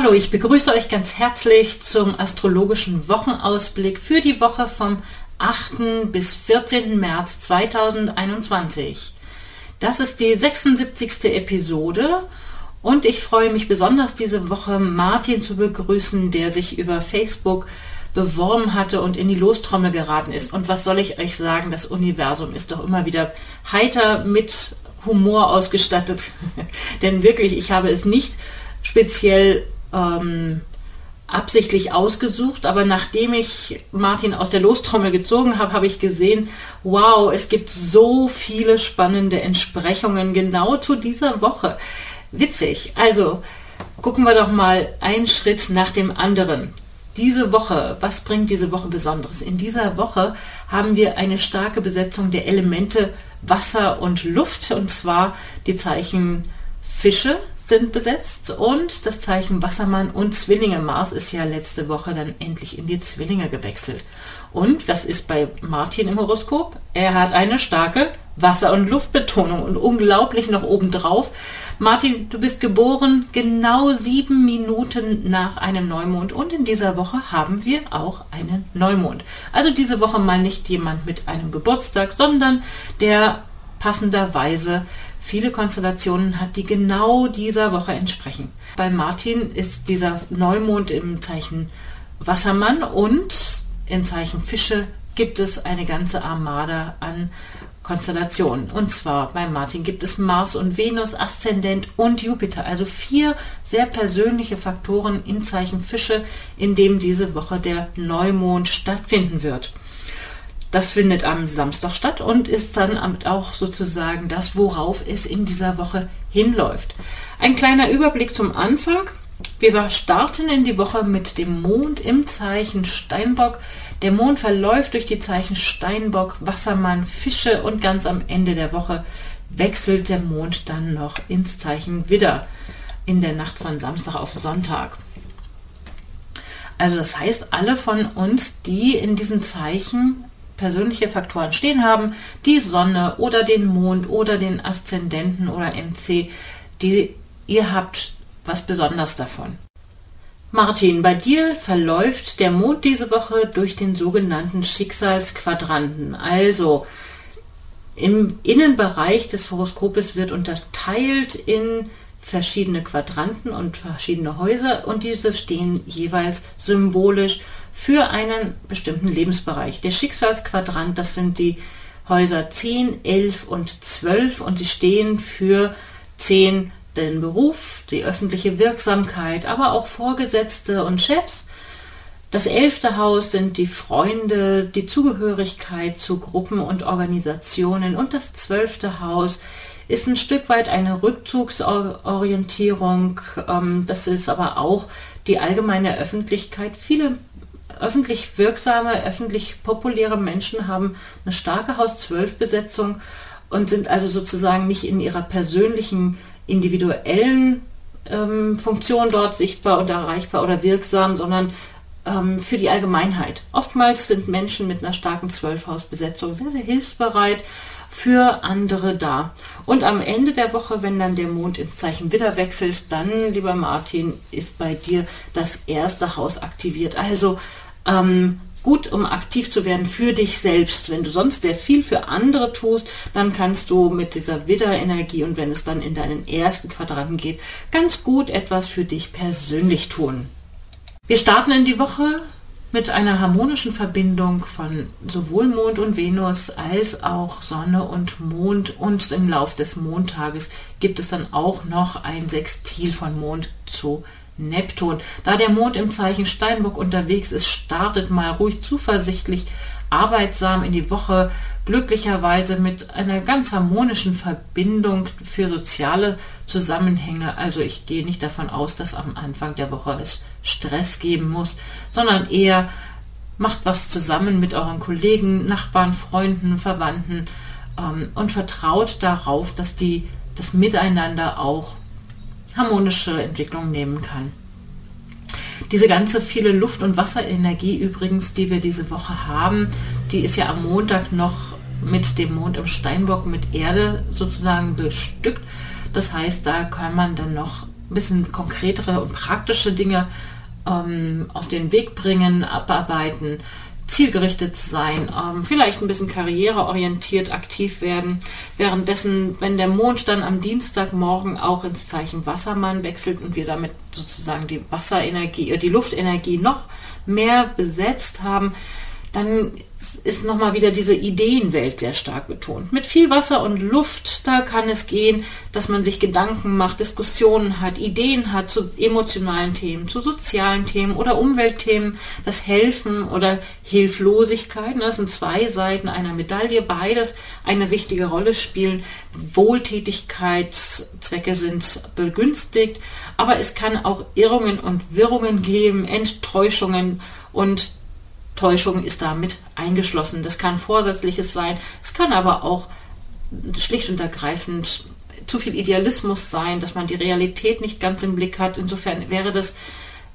Hallo, ich begrüße euch ganz herzlich zum astrologischen Wochenausblick für die Woche vom 8. bis 14. März 2021. Das ist die 76. Episode und ich freue mich besonders diese Woche Martin zu begrüßen, der sich über Facebook beworben hatte und in die Lostrommel geraten ist. Und was soll ich euch sagen, das Universum ist doch immer wieder heiter mit Humor ausgestattet. Denn wirklich, ich habe es nicht speziell ähm, absichtlich ausgesucht, aber nachdem ich Martin aus der Lostrommel gezogen habe, habe ich gesehen, wow, es gibt so viele spannende Entsprechungen genau zu dieser Woche. Witzig. Also gucken wir doch mal einen Schritt nach dem anderen. Diese Woche, was bringt diese Woche Besonderes? In dieser Woche haben wir eine starke Besetzung der Elemente Wasser und Luft und zwar die Zeichen Fische, sind besetzt und das Zeichen Wassermann und Zwillinge. Mars ist ja letzte Woche dann endlich in die Zwillinge gewechselt. Und was ist bei Martin im Horoskop? Er hat eine starke Wasser- und Luftbetonung und unglaublich noch obendrauf. Martin, du bist geboren genau sieben Minuten nach einem Neumond und in dieser Woche haben wir auch einen Neumond. Also diese Woche mal nicht jemand mit einem Geburtstag, sondern der passenderweise viele Konstellationen hat, die genau dieser Woche entsprechen. Bei Martin ist dieser Neumond im Zeichen Wassermann und im Zeichen Fische gibt es eine ganze Armada an Konstellationen. Und zwar bei Martin gibt es Mars und Venus, Aszendent und Jupiter. Also vier sehr persönliche Faktoren im Zeichen Fische, in dem diese Woche der Neumond stattfinden wird. Das findet am Samstag statt und ist dann auch sozusagen das, worauf es in dieser Woche hinläuft. Ein kleiner Überblick zum Anfang. Wir starten in die Woche mit dem Mond im Zeichen Steinbock. Der Mond verläuft durch die Zeichen Steinbock, Wassermann, Fische und ganz am Ende der Woche wechselt der Mond dann noch ins Zeichen Widder in der Nacht von Samstag auf Sonntag. Also das heißt, alle von uns, die in diesen Zeichen persönliche Faktoren stehen haben, die Sonne oder den Mond oder den Aszendenten oder MC, die ihr habt was besonders davon. Martin, bei dir verläuft der Mond diese Woche durch den sogenannten Schicksalsquadranten. Also im Innenbereich des Horoskopes wird unterteilt in verschiedene Quadranten und verschiedene Häuser und diese stehen jeweils symbolisch für einen bestimmten Lebensbereich. Der Schicksalsquadrant, das sind die Häuser 10, 11 und 12 und sie stehen für 10 den Beruf, die öffentliche Wirksamkeit, aber auch Vorgesetzte und Chefs. Das elfte Haus sind die Freunde, die Zugehörigkeit zu Gruppen und Organisationen und das zwölfte Haus ist ein Stück weit eine Rückzugsorientierung. Ähm, das ist aber auch die allgemeine Öffentlichkeit. Viele öffentlich wirksame, öffentlich populäre Menschen haben eine starke Haus-12-Besetzung und sind also sozusagen nicht in ihrer persönlichen, individuellen ähm, Funktion dort sichtbar und erreichbar oder wirksam, sondern ähm, für die Allgemeinheit. Oftmals sind Menschen mit einer starken Zwölfhausbesetzung sehr, sehr hilfsbereit für andere da. Und am Ende der Woche, wenn dann der Mond ins Zeichen Widder wechselt, dann, lieber Martin, ist bei dir das erste Haus aktiviert. Also ähm, gut, um aktiv zu werden für dich selbst. Wenn du sonst sehr viel für andere tust, dann kannst du mit dieser Widder-Energie und wenn es dann in deinen ersten Quadranten geht, ganz gut etwas für dich persönlich tun. Wir starten in die Woche mit einer harmonischen Verbindung von sowohl Mond und Venus als auch Sonne und Mond und im Lauf des Montages gibt es dann auch noch ein Sextil von Mond zu Neptun. Da der Mond im Zeichen Steinbock unterwegs ist, startet mal ruhig zuversichtlich, arbeitsam in die Woche, glücklicherweise mit einer ganz harmonischen Verbindung für soziale Zusammenhänge. Also ich gehe nicht davon aus, dass am Anfang der Woche es Stress geben muss, sondern eher macht was zusammen mit euren Kollegen, Nachbarn, Freunden, Verwandten ähm, und vertraut darauf, dass die das Miteinander auch harmonische Entwicklung nehmen kann. Diese ganze viele Luft- und Wasserenergie übrigens, die wir diese Woche haben, die ist ja am Montag noch mit dem Mond im Steinbock mit Erde sozusagen bestückt. Das heißt, da kann man dann noch ein bisschen konkretere und praktische Dinge ähm, auf den Weg bringen, abarbeiten zielgerichtet sein, ähm, vielleicht ein bisschen karriereorientiert aktiv werden. Währenddessen, wenn der Mond dann am Dienstagmorgen auch ins Zeichen Wassermann wechselt und wir damit sozusagen die Wasserenergie, äh, die Luftenergie noch mehr besetzt haben, dann ist nochmal wieder diese Ideenwelt sehr stark betont. Mit viel Wasser und Luft, da kann es gehen, dass man sich Gedanken macht, Diskussionen hat, Ideen hat zu emotionalen Themen, zu sozialen Themen oder Umweltthemen, das Helfen oder Hilflosigkeit. Das sind zwei Seiten einer Medaille, beides eine wichtige Rolle spielen. Wohltätigkeitszwecke sind begünstigt, aber es kann auch Irrungen und Wirrungen geben, Enttäuschungen und Täuschung ist damit eingeschlossen. Das kann vorsätzliches sein, es kann aber auch schlicht und ergreifend zu viel Idealismus sein, dass man die Realität nicht ganz im Blick hat. Insofern wäre das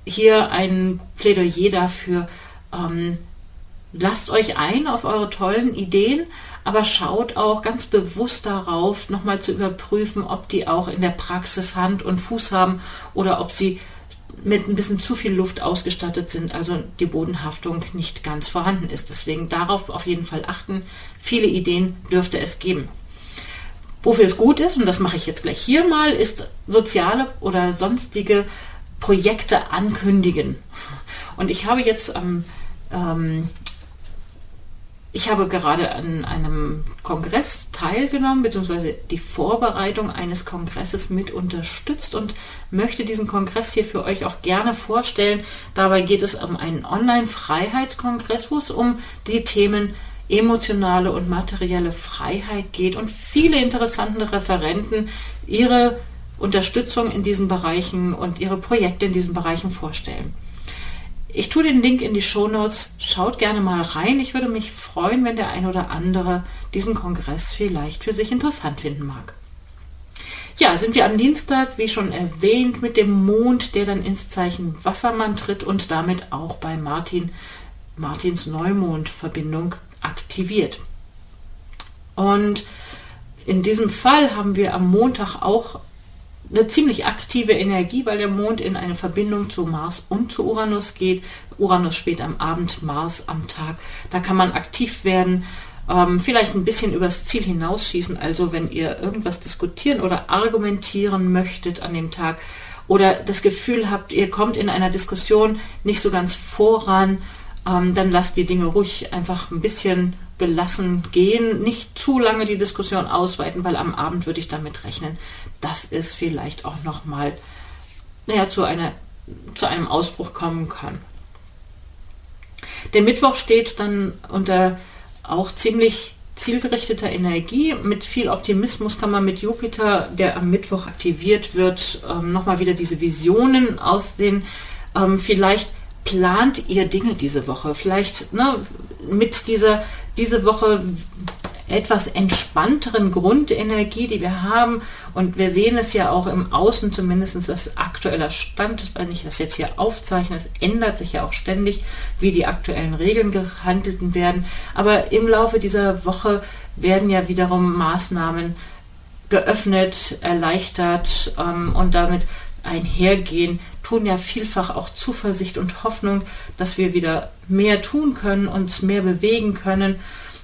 hier ein Plädoyer dafür, ähm, lasst euch ein auf eure tollen Ideen, aber schaut auch ganz bewusst darauf, nochmal zu überprüfen, ob die auch in der Praxis Hand und Fuß haben oder ob sie mit ein bisschen zu viel Luft ausgestattet sind, also die Bodenhaftung nicht ganz vorhanden ist. Deswegen darauf auf jeden Fall achten. Viele Ideen dürfte es geben. Wofür es gut ist, und das mache ich jetzt gleich hier mal, ist soziale oder sonstige Projekte ankündigen. Und ich habe jetzt am ähm, ich habe gerade an einem Kongress teilgenommen, beziehungsweise die Vorbereitung eines Kongresses mit unterstützt und möchte diesen Kongress hier für euch auch gerne vorstellen. Dabei geht es um einen Online-Freiheitskongress, wo es um die Themen emotionale und materielle Freiheit geht und viele interessante Referenten ihre Unterstützung in diesen Bereichen und ihre Projekte in diesen Bereichen vorstellen. Ich tue den Link in die Show Notes. Schaut gerne mal rein. Ich würde mich freuen, wenn der ein oder andere diesen Kongress vielleicht für sich interessant finden mag. Ja, sind wir am Dienstag, wie schon erwähnt, mit dem Mond, der dann ins Zeichen Wassermann tritt und damit auch bei Martin, Martins Neumond-Verbindung aktiviert. Und in diesem Fall haben wir am Montag auch eine ziemlich aktive Energie, weil der Mond in eine Verbindung zu Mars und zu Uranus geht. Uranus spät am Abend, Mars am Tag. Da kann man aktiv werden, ähm, vielleicht ein bisschen übers Ziel hinausschießen. Also wenn ihr irgendwas diskutieren oder argumentieren möchtet an dem Tag oder das Gefühl habt, ihr kommt in einer Diskussion nicht so ganz voran, ähm, dann lasst die Dinge ruhig einfach ein bisschen gelassen gehen, nicht zu lange die Diskussion ausweiten, weil am Abend würde ich damit rechnen, dass es vielleicht auch noch mal naja, zu, einer, zu einem Ausbruch kommen kann. Der Mittwoch steht dann unter auch ziemlich zielgerichteter Energie. Mit viel Optimismus kann man mit Jupiter, der am Mittwoch aktiviert wird, ähm, nochmal wieder diese Visionen aus den ähm, vielleicht plant ihr Dinge diese Woche? Vielleicht ne, mit dieser diese Woche etwas entspannteren Grundenergie, die wir haben. Und wir sehen es ja auch im Außen, zumindest das aktuelle Stand, wenn ich das jetzt hier aufzeichne, es ändert sich ja auch ständig, wie die aktuellen Regeln gehandelt werden. Aber im Laufe dieser Woche werden ja wiederum Maßnahmen geöffnet, erleichtert ähm, und damit einhergehen, tun ja vielfach auch Zuversicht und Hoffnung, dass wir wieder mehr tun können, uns mehr bewegen können.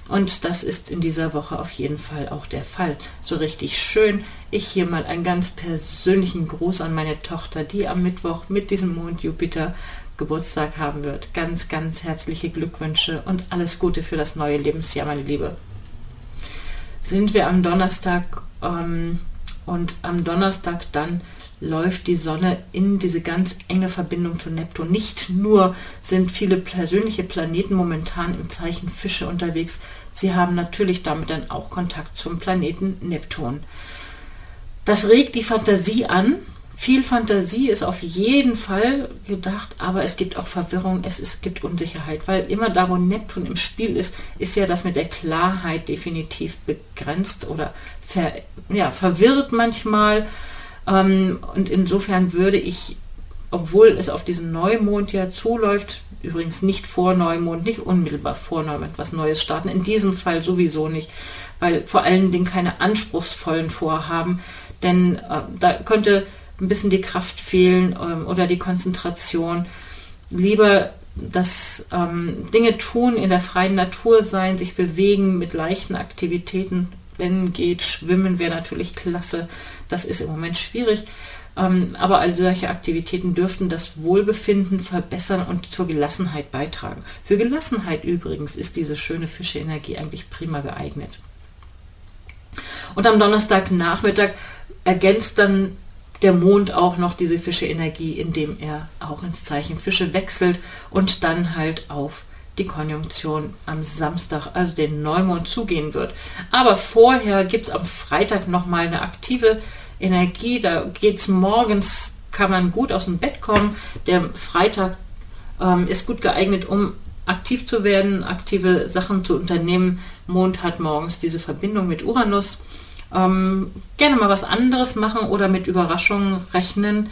Und das ist in dieser Woche auf jeden Fall auch der Fall. So richtig schön. Ich hier mal einen ganz persönlichen Gruß an meine Tochter, die am Mittwoch mit diesem Mond Jupiter Geburtstag haben wird. Ganz, ganz herzliche Glückwünsche und alles Gute für das neue Lebensjahr, meine Liebe. Sind wir am Donnerstag ähm, und am Donnerstag dann läuft die Sonne in diese ganz enge Verbindung zu Neptun. Nicht nur sind viele persönliche Planeten momentan im Zeichen Fische unterwegs, sie haben natürlich damit dann auch Kontakt zum Planeten Neptun. Das regt die Fantasie an. Viel Fantasie ist auf jeden Fall gedacht, aber es gibt auch Verwirrung, es, es gibt Unsicherheit, weil immer da, wo Neptun im Spiel ist, ist ja das mit der Klarheit definitiv begrenzt oder ver, ja, verwirrt manchmal. Ähm, und insofern würde ich, obwohl es auf diesen Neumond ja zuläuft, übrigens nicht vor Neumond, nicht unmittelbar vor Neumond was Neues starten, in diesem Fall sowieso nicht, weil vor allen Dingen keine anspruchsvollen Vorhaben, denn äh, da könnte ein bisschen die Kraft fehlen ähm, oder die Konzentration. Lieber das ähm, Dinge tun, in der freien Natur sein, sich bewegen mit leichten Aktivitäten, wenn geht, schwimmen wäre natürlich klasse. Das ist im Moment schwierig. Ähm, aber all solche Aktivitäten dürften das Wohlbefinden verbessern und zur Gelassenheit beitragen. Für Gelassenheit übrigens ist diese schöne Fische-Energie eigentlich prima geeignet. Und am Donnerstagnachmittag ergänzt dann der Mond auch noch diese Fische-Energie, indem er auch ins Zeichen Fische wechselt und dann halt auf die Konjunktion am Samstag, also den Neumond, zugehen wird. Aber vorher gibt es am Freitag nochmal eine aktive Energie. Da geht es morgens, kann man gut aus dem Bett kommen. Der Freitag ähm, ist gut geeignet, um aktiv zu werden, aktive Sachen zu unternehmen. Mond hat morgens diese Verbindung mit Uranus. Ähm, gerne mal was anderes machen oder mit Überraschungen rechnen.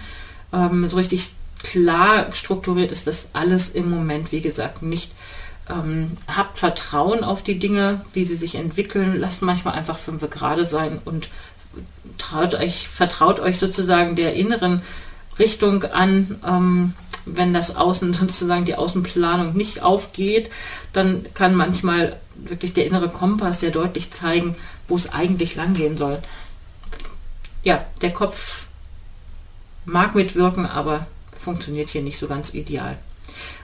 Ähm, so richtig klar strukturiert ist das alles im Moment, wie gesagt, nicht. Ähm, habt Vertrauen auf die Dinge, wie sie sich entwickeln. Lasst manchmal einfach fünf gerade sein und traut euch, vertraut euch sozusagen der inneren Richtung an. Ähm, wenn das Außen sozusagen die Außenplanung nicht aufgeht, dann kann manchmal wirklich der innere Kompass sehr deutlich zeigen, wo es eigentlich langgehen soll. Ja, der Kopf mag mitwirken, aber funktioniert hier nicht so ganz ideal.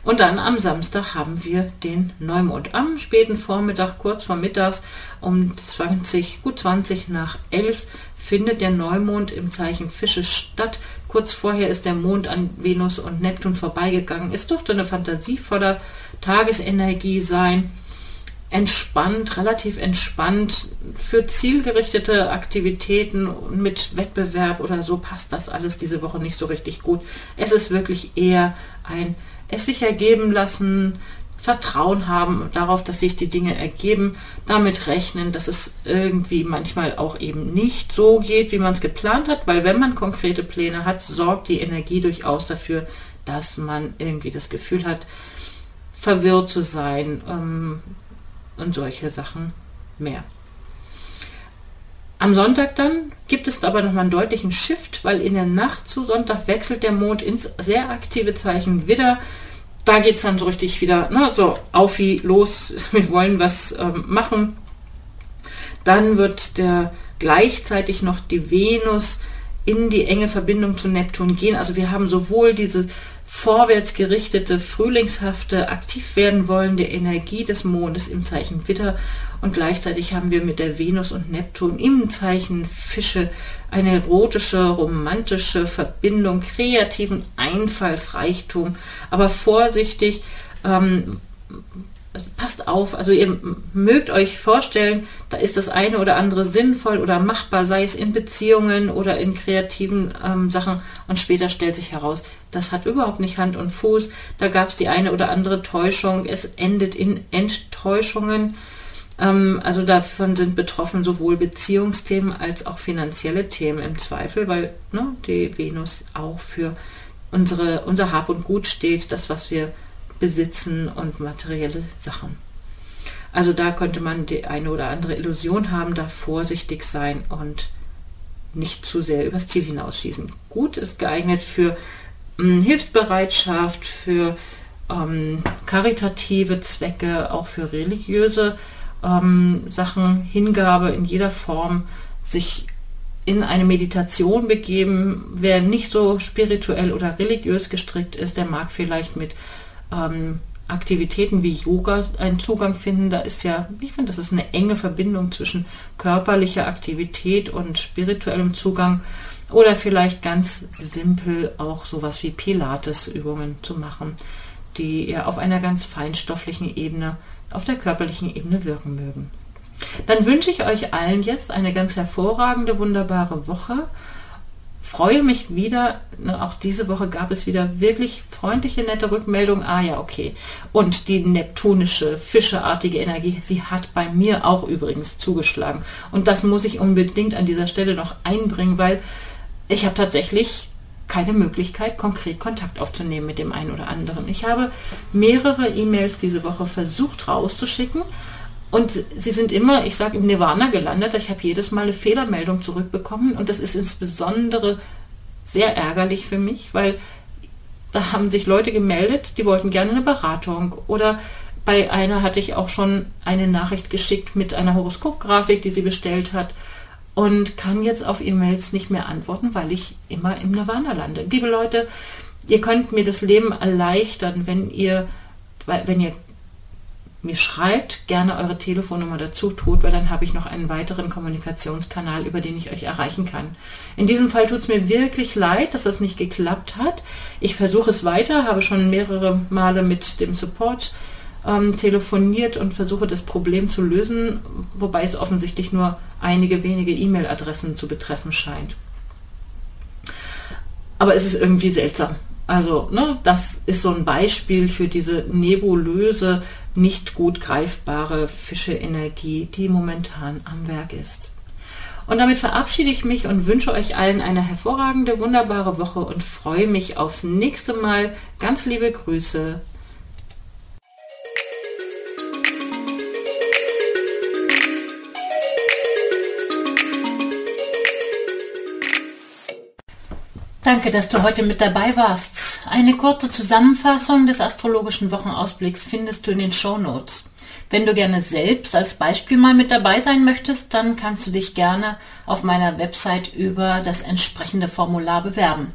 Und dann am Samstag haben wir den Neumond. Am späten Vormittag, kurz vor mittags, um 20, gut 20 nach 11, findet der Neumond im Zeichen Fische statt. Kurz vorher ist der Mond an Venus und Neptun vorbeigegangen. Es dürfte eine fantasievolle Tagesenergie sein entspannt, relativ entspannt für zielgerichtete Aktivitäten mit Wettbewerb oder so passt das alles diese Woche nicht so richtig gut. Es ist wirklich eher ein es sich ergeben lassen, Vertrauen haben darauf, dass sich die Dinge ergeben, damit rechnen, dass es irgendwie manchmal auch eben nicht so geht, wie man es geplant hat, weil wenn man konkrete Pläne hat, sorgt die Energie durchaus dafür, dass man irgendwie das Gefühl hat, verwirrt zu sein, ähm, und solche Sachen mehr. Am Sonntag dann gibt es aber nochmal einen deutlichen Shift, weil in der Nacht zu Sonntag wechselt der Mond ins sehr aktive Zeichen Widder. Da geht es dann so richtig wieder, ne, so auf wie los, wir wollen was ähm, machen. Dann wird der gleichzeitig noch die Venus in die enge Verbindung zu Neptun gehen. Also wir haben sowohl diese vorwärts gerichtete, frühlingshafte, aktiv werden wollende Energie des Mondes im Zeichen Witter und gleichzeitig haben wir mit der Venus und Neptun im Zeichen Fische eine erotische, romantische Verbindung, kreativen Einfallsreichtum, aber vorsichtig, ähm, passt auf, also ihr mögt euch vorstellen, da ist das eine oder andere sinnvoll oder machbar, sei es in Beziehungen oder in kreativen ähm, Sachen. Und später stellt sich heraus, das hat überhaupt nicht Hand und Fuß, da gab es die eine oder andere Täuschung, es endet in Enttäuschungen, ähm, also davon sind betroffen sowohl Beziehungsthemen als auch finanzielle Themen im Zweifel, weil ne, die Venus auch für unsere, unser Hab und Gut steht, das, was wir besitzen und materielle Sachen. Also da könnte man die eine oder andere Illusion haben, da vorsichtig sein und nicht zu sehr übers Ziel hinausschießen. Gut ist geeignet für ähm, Hilfsbereitschaft, für ähm, karitative Zwecke, auch für religiöse ähm, Sachen, Hingabe in jeder Form, sich in eine Meditation begeben. Wer nicht so spirituell oder religiös gestrickt ist, der mag vielleicht mit ähm, Aktivitäten wie Yoga einen Zugang finden. Da ist ja, ich finde, das ist eine enge Verbindung zwischen körperlicher Aktivität und spirituellem Zugang. oder vielleicht ganz simpel auch sowas wie Pilates-Übungen zu machen, die ja auf einer ganz feinstofflichen Ebene, auf der körperlichen Ebene wirken mögen. Dann wünsche ich euch allen jetzt eine ganz hervorragende, wunderbare Woche freue mich wieder, ne, auch diese Woche gab es wieder wirklich freundliche, nette Rückmeldungen. Ah ja, okay. Und die neptunische, fischeartige Energie, sie hat bei mir auch übrigens zugeschlagen. Und das muss ich unbedingt an dieser Stelle noch einbringen, weil ich habe tatsächlich keine Möglichkeit, konkret Kontakt aufzunehmen mit dem einen oder anderen. Ich habe mehrere E-Mails diese Woche versucht rauszuschicken, und sie sind immer, ich sage, im Nirvana gelandet. Ich habe jedes Mal eine Fehlermeldung zurückbekommen und das ist insbesondere sehr ärgerlich für mich, weil da haben sich Leute gemeldet, die wollten gerne eine Beratung oder bei einer hatte ich auch schon eine Nachricht geschickt mit einer Horoskopgrafik, die sie bestellt hat und kann jetzt auf E-Mails nicht mehr antworten, weil ich immer im Nirvana lande. Liebe Leute, ihr könnt mir das Leben erleichtern, wenn ihr, wenn ihr mir schreibt, gerne eure Telefonnummer dazu tut, weil dann habe ich noch einen weiteren Kommunikationskanal, über den ich euch erreichen kann. In diesem Fall tut es mir wirklich leid, dass das nicht geklappt hat. Ich versuche es weiter, habe schon mehrere Male mit dem Support ähm, telefoniert und versuche das Problem zu lösen, wobei es offensichtlich nur einige wenige E-Mail-Adressen zu betreffen scheint. Aber es ist irgendwie seltsam. Also, ne, das ist so ein Beispiel für diese nebulöse, nicht gut greifbare Fische-Energie, die momentan am Werk ist. Und damit verabschiede ich mich und wünsche euch allen eine hervorragende, wunderbare Woche und freue mich aufs nächste Mal. Ganz liebe Grüße, Danke, dass du heute mit dabei warst. Eine kurze Zusammenfassung des astrologischen Wochenausblicks findest du in den Show Notes. Wenn du gerne selbst als Beispiel mal mit dabei sein möchtest, dann kannst du dich gerne auf meiner Website über das entsprechende Formular bewerben.